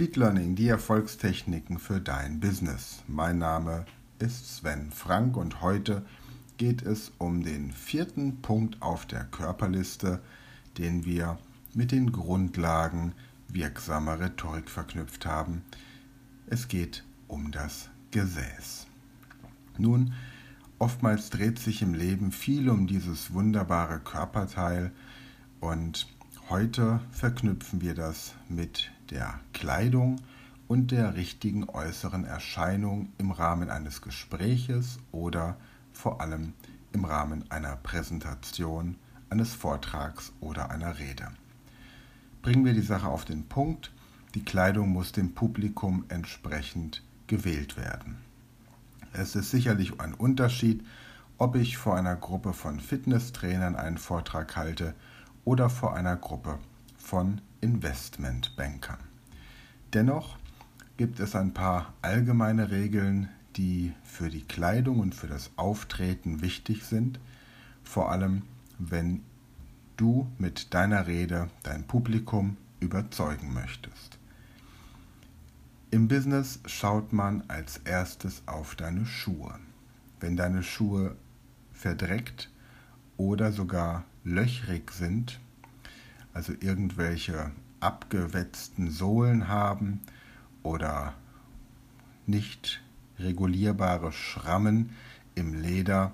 Speedlearning, die Erfolgstechniken für dein Business. Mein Name ist Sven Frank und heute geht es um den vierten Punkt auf der Körperliste, den wir mit den Grundlagen wirksamer Rhetorik verknüpft haben. Es geht um das Gesäß. Nun, oftmals dreht sich im Leben viel um dieses wunderbare Körperteil und heute verknüpfen wir das mit der Kleidung und der richtigen äußeren Erscheinung im Rahmen eines Gespräches oder vor allem im Rahmen einer Präsentation, eines Vortrags oder einer Rede. Bringen wir die Sache auf den Punkt, die Kleidung muss dem Publikum entsprechend gewählt werden. Es ist sicherlich ein Unterschied, ob ich vor einer Gruppe von Fitnesstrainern einen Vortrag halte oder vor einer Gruppe von Investmentbankern. Dennoch gibt es ein paar allgemeine Regeln, die für die Kleidung und für das Auftreten wichtig sind, vor allem wenn du mit deiner Rede dein Publikum überzeugen möchtest. Im Business schaut man als erstes auf deine Schuhe. Wenn deine Schuhe verdreckt oder sogar löchrig sind, also irgendwelche abgewetzten Sohlen haben oder nicht regulierbare Schrammen im Leder,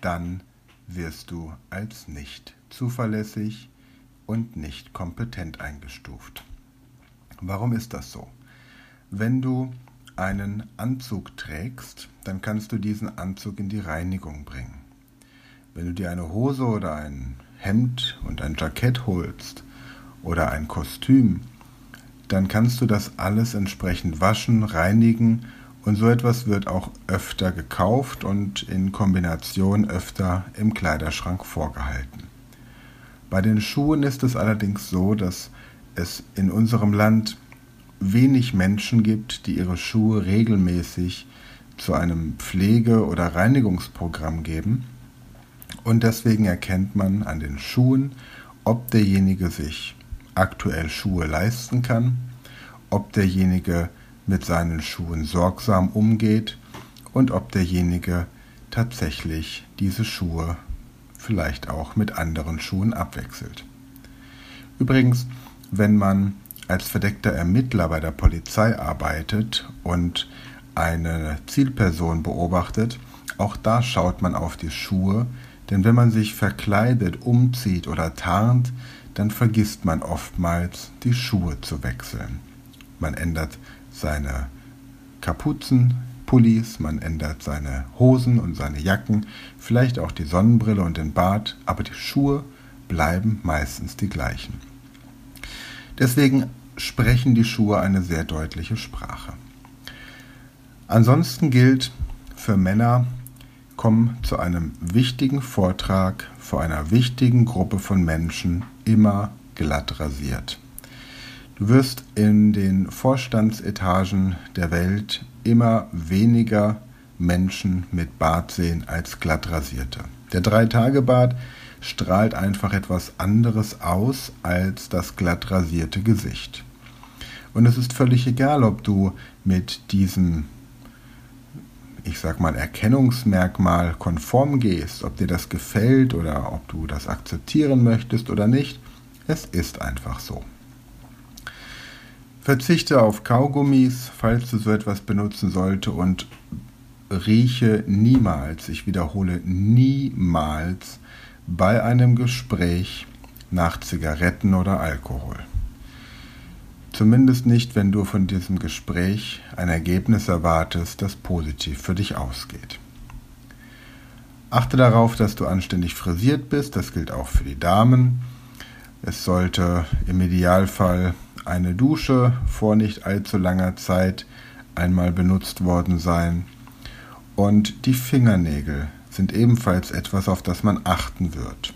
dann wirst du als nicht zuverlässig und nicht kompetent eingestuft. Warum ist das so? Wenn du einen Anzug trägst, dann kannst du diesen Anzug in die Reinigung bringen. Wenn du dir eine Hose oder ein Hemd und ein Jackett holst oder ein Kostüm, dann kannst du das alles entsprechend waschen, reinigen und so etwas wird auch öfter gekauft und in Kombination öfter im Kleiderschrank vorgehalten. Bei den Schuhen ist es allerdings so, dass es in unserem Land wenig Menschen gibt, die ihre Schuhe regelmäßig zu einem Pflege- oder Reinigungsprogramm geben. Und deswegen erkennt man an den Schuhen, ob derjenige sich aktuell Schuhe leisten kann, ob derjenige mit seinen Schuhen sorgsam umgeht und ob derjenige tatsächlich diese Schuhe vielleicht auch mit anderen Schuhen abwechselt. Übrigens, wenn man als verdeckter Ermittler bei der Polizei arbeitet und eine Zielperson beobachtet, auch da schaut man auf die Schuhe, denn wenn man sich verkleidet, umzieht oder tarnt, dann vergisst man oftmals die Schuhe zu wechseln. Man ändert seine Kapuzen, Pullis, man ändert seine Hosen und seine Jacken, vielleicht auch die Sonnenbrille und den Bart, aber die Schuhe bleiben meistens die gleichen. Deswegen sprechen die Schuhe eine sehr deutliche Sprache. Ansonsten gilt für Männer, komm zu einem wichtigen Vortrag vor einer wichtigen Gruppe von Menschen immer glatt rasiert. Du wirst in den Vorstandsetagen der Welt immer weniger Menschen mit Bart sehen als glatt rasierte. Der Drei-Tage-Bart strahlt einfach etwas anderes aus als das glatt rasierte Gesicht. Und es ist völlig egal, ob du mit diesem, ich sag mal, Erkennungsmerkmal konform gehst, ob dir das gefällt oder ob du das akzeptieren möchtest oder nicht. Es ist einfach so. Verzichte auf Kaugummis, falls du so etwas benutzen sollte und rieche niemals, ich wiederhole niemals bei einem Gespräch nach Zigaretten oder Alkohol. Zumindest nicht, wenn du von diesem Gespräch ein Ergebnis erwartest, das positiv für dich ausgeht. Achte darauf, dass du anständig frisiert bist, das gilt auch für die Damen. Es sollte im Idealfall eine Dusche vor nicht allzu langer Zeit einmal benutzt worden sein. Und die Fingernägel sind ebenfalls etwas, auf das man achten wird.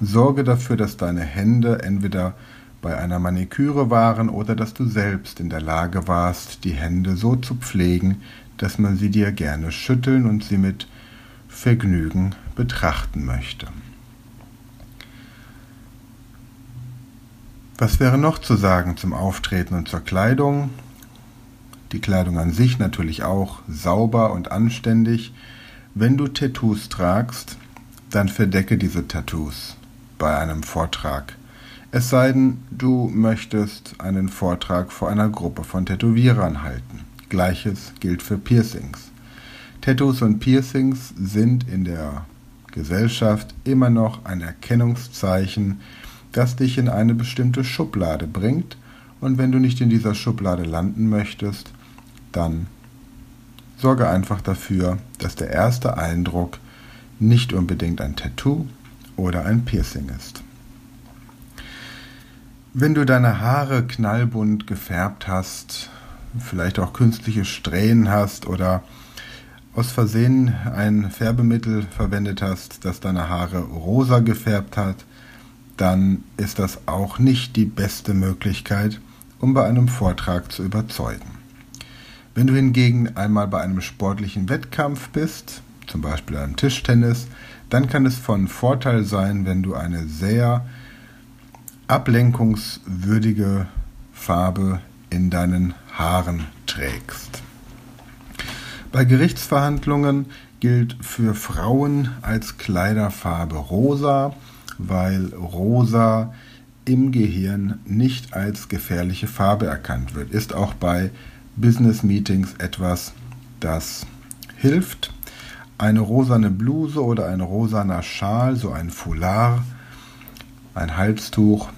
Sorge dafür, dass deine Hände entweder bei einer Maniküre waren oder dass du selbst in der Lage warst, die Hände so zu pflegen, dass man sie dir gerne schütteln und sie mit Vergnügen betrachten möchte. Was wäre noch zu sagen zum Auftreten und zur Kleidung? Die Kleidung an sich natürlich auch sauber und anständig. Wenn du Tattoos tragst, dann verdecke diese Tattoos bei einem Vortrag. Es sei denn, du möchtest einen Vortrag vor einer Gruppe von Tätowierern halten. Gleiches gilt für Piercings. Tattoos und Piercings sind in der Gesellschaft immer noch ein Erkennungszeichen das dich in eine bestimmte Schublade bringt, und wenn du nicht in dieser Schublade landen möchtest, dann sorge einfach dafür, dass der erste Eindruck nicht unbedingt ein Tattoo oder ein Piercing ist. Wenn du deine Haare knallbunt gefärbt hast, vielleicht auch künstliche Strähnen hast oder aus Versehen ein Färbemittel verwendet hast, das deine Haare rosa gefärbt hat, dann ist das auch nicht die beste Möglichkeit, um bei einem Vortrag zu überzeugen. Wenn du hingegen einmal bei einem sportlichen Wettkampf bist, zum Beispiel einem Tischtennis, dann kann es von Vorteil sein, wenn du eine sehr ablenkungswürdige Farbe in deinen Haaren trägst. Bei Gerichtsverhandlungen gilt für Frauen als Kleiderfarbe rosa weil rosa im Gehirn nicht als gefährliche Farbe erkannt wird. Ist auch bei Business Meetings etwas, das hilft. Eine rosane Bluse oder ein rosaner Schal, so ein Foulard, ein Halstuch,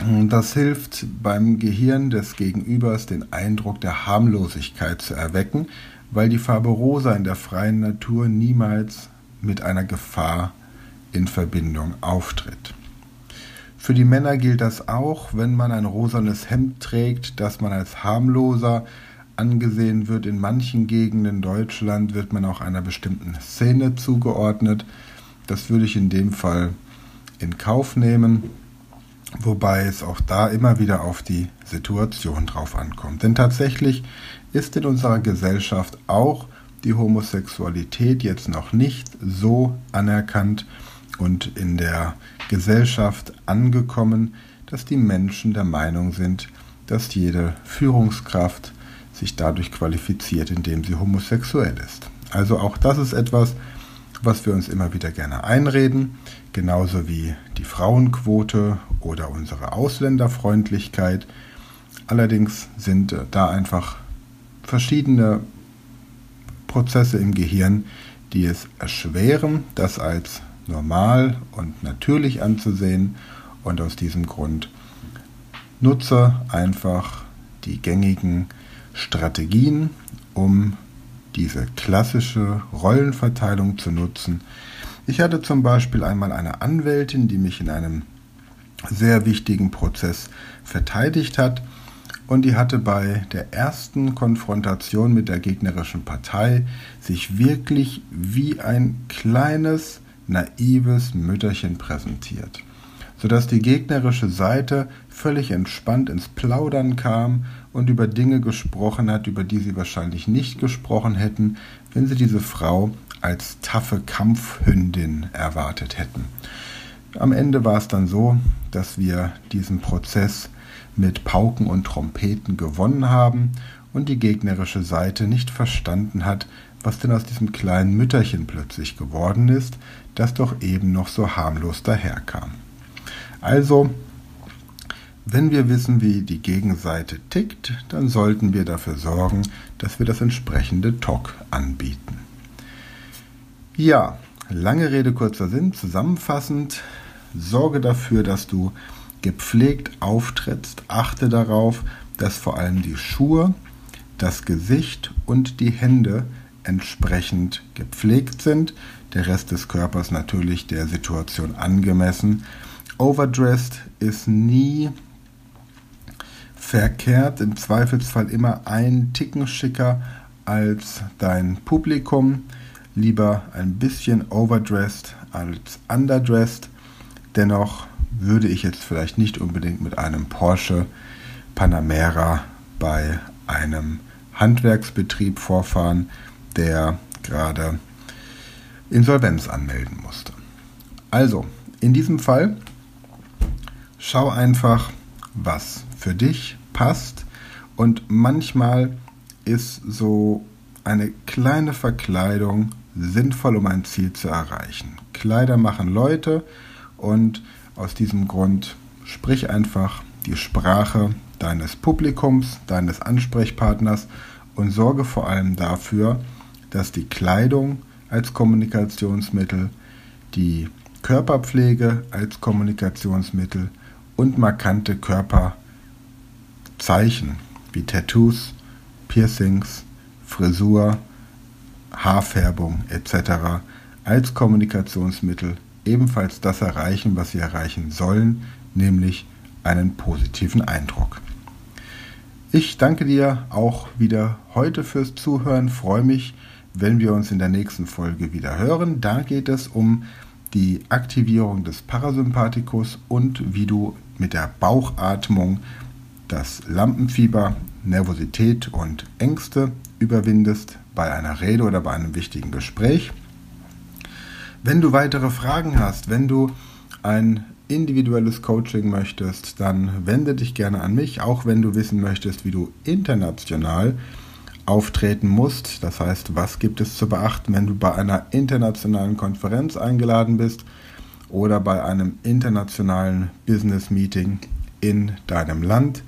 das hilft beim Gehirn des Gegenübers den Eindruck der Harmlosigkeit zu erwecken, weil die Farbe rosa in der freien Natur niemals mit einer Gefahr in Verbindung auftritt. Für die Männer gilt das auch, wenn man ein rosanes Hemd trägt, dass man als harmloser angesehen wird. In manchen Gegenden Deutschland wird man auch einer bestimmten Szene zugeordnet. Das würde ich in dem Fall in Kauf nehmen, wobei es auch da immer wieder auf die Situation drauf ankommt. Denn tatsächlich ist in unserer Gesellschaft auch die Homosexualität jetzt noch nicht so anerkannt, und in der Gesellschaft angekommen, dass die Menschen der Meinung sind, dass jede Führungskraft sich dadurch qualifiziert, indem sie homosexuell ist. Also auch das ist etwas, was wir uns immer wieder gerne einreden, genauso wie die Frauenquote oder unsere Ausländerfreundlichkeit. Allerdings sind da einfach verschiedene Prozesse im Gehirn, die es erschweren, das als normal und natürlich anzusehen und aus diesem Grund nutze einfach die gängigen Strategien, um diese klassische Rollenverteilung zu nutzen. Ich hatte zum Beispiel einmal eine Anwältin, die mich in einem sehr wichtigen Prozess verteidigt hat und die hatte bei der ersten Konfrontation mit der gegnerischen Partei sich wirklich wie ein kleines naives Mütterchen präsentiert, sodass die gegnerische Seite völlig entspannt ins Plaudern kam und über Dinge gesprochen hat, über die sie wahrscheinlich nicht gesprochen hätten, wenn sie diese Frau als taffe Kampfhündin erwartet hätten. Am Ende war es dann so, dass wir diesen Prozess mit Pauken und Trompeten gewonnen haben und die gegnerische Seite nicht verstanden hat, was denn aus diesem kleinen Mütterchen plötzlich geworden ist, das doch eben noch so harmlos daherkam. Also, wenn wir wissen, wie die Gegenseite tickt, dann sollten wir dafür sorgen, dass wir das entsprechende Talk anbieten. Ja, lange Rede, kurzer Sinn, zusammenfassend, sorge dafür, dass du gepflegt auftrittst, achte darauf, dass vor allem die Schuhe, das Gesicht und die Hände entsprechend gepflegt sind, der Rest des Körpers natürlich der Situation angemessen. Overdressed ist nie verkehrt. Im Zweifelsfall immer ein Ticken schicker als dein Publikum. Lieber ein bisschen overdressed als underdressed. Dennoch würde ich jetzt vielleicht nicht unbedingt mit einem Porsche Panamera bei einem Handwerksbetrieb vorfahren, der gerade Insolvenz anmelden musste. Also, in diesem Fall schau einfach, was für dich passt und manchmal ist so eine kleine Verkleidung sinnvoll, um ein Ziel zu erreichen. Kleider machen Leute und aus diesem Grund sprich einfach die Sprache deines Publikums, deines Ansprechpartners und sorge vor allem dafür, dass die Kleidung als Kommunikationsmittel, die Körperpflege als Kommunikationsmittel und markante Körperzeichen wie Tattoos, Piercings, Frisur, Haarfärbung etc. als Kommunikationsmittel ebenfalls das erreichen, was sie erreichen sollen, nämlich einen positiven Eindruck. Ich danke dir auch wieder heute fürs Zuhören, freue mich, wenn wir uns in der nächsten Folge wieder hören. Da geht es um die Aktivierung des Parasympathikus und wie du mit der Bauchatmung das Lampenfieber, Nervosität und Ängste überwindest bei einer Rede oder bei einem wichtigen Gespräch. Wenn du weitere Fragen hast, wenn du ein individuelles Coaching möchtest, dann wende dich gerne an mich, auch wenn du wissen möchtest, wie du international auftreten musst. Das heißt, was gibt es zu beachten, wenn du bei einer internationalen Konferenz eingeladen bist oder bei einem internationalen Business Meeting in deinem Land.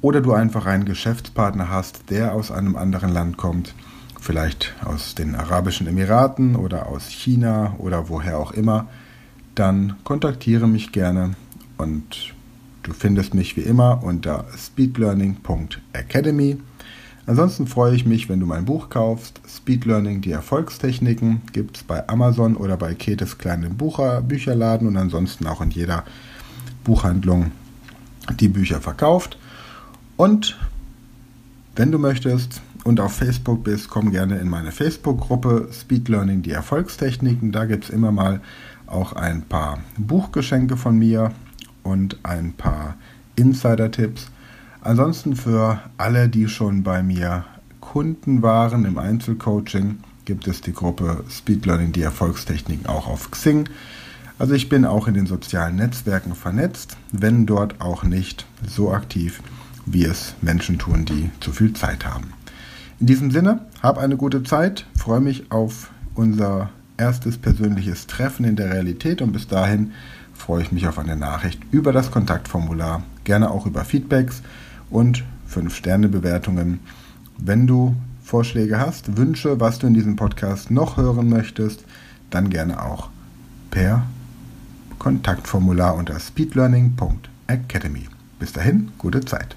Oder du einfach einen Geschäftspartner hast, der aus einem anderen Land kommt. Vielleicht aus den Arabischen Emiraten oder aus China oder woher auch immer, dann kontaktiere mich gerne und du findest mich wie immer unter speedlearning.academy. Ansonsten freue ich mich, wenn du mein Buch kaufst. Speed Learning, die Erfolgstechniken, gibt es bei Amazon oder bei Ketes kleinen Bucher, Bücherladen und ansonsten auch in jeder Buchhandlung, die Bücher verkauft. Und wenn du möchtest, und auf Facebook bist, komm gerne in meine Facebook-Gruppe Speed Learning die Erfolgstechniken. Da gibt es immer mal auch ein paar Buchgeschenke von mir und ein paar Insider-Tipps. Ansonsten für alle, die schon bei mir Kunden waren im Einzelcoaching, gibt es die Gruppe Speed Learning die Erfolgstechniken auch auf Xing. Also ich bin auch in den sozialen Netzwerken vernetzt, wenn dort auch nicht so aktiv, wie es Menschen tun, die zu viel Zeit haben. In diesem Sinne, hab eine gute Zeit, freue mich auf unser erstes persönliches Treffen in der Realität und bis dahin freue ich mich auf eine Nachricht über das Kontaktformular, gerne auch über Feedbacks und 5-Sterne-Bewertungen. Wenn du Vorschläge hast, Wünsche, was du in diesem Podcast noch hören möchtest, dann gerne auch per Kontaktformular unter speedlearning.academy. Bis dahin, gute Zeit.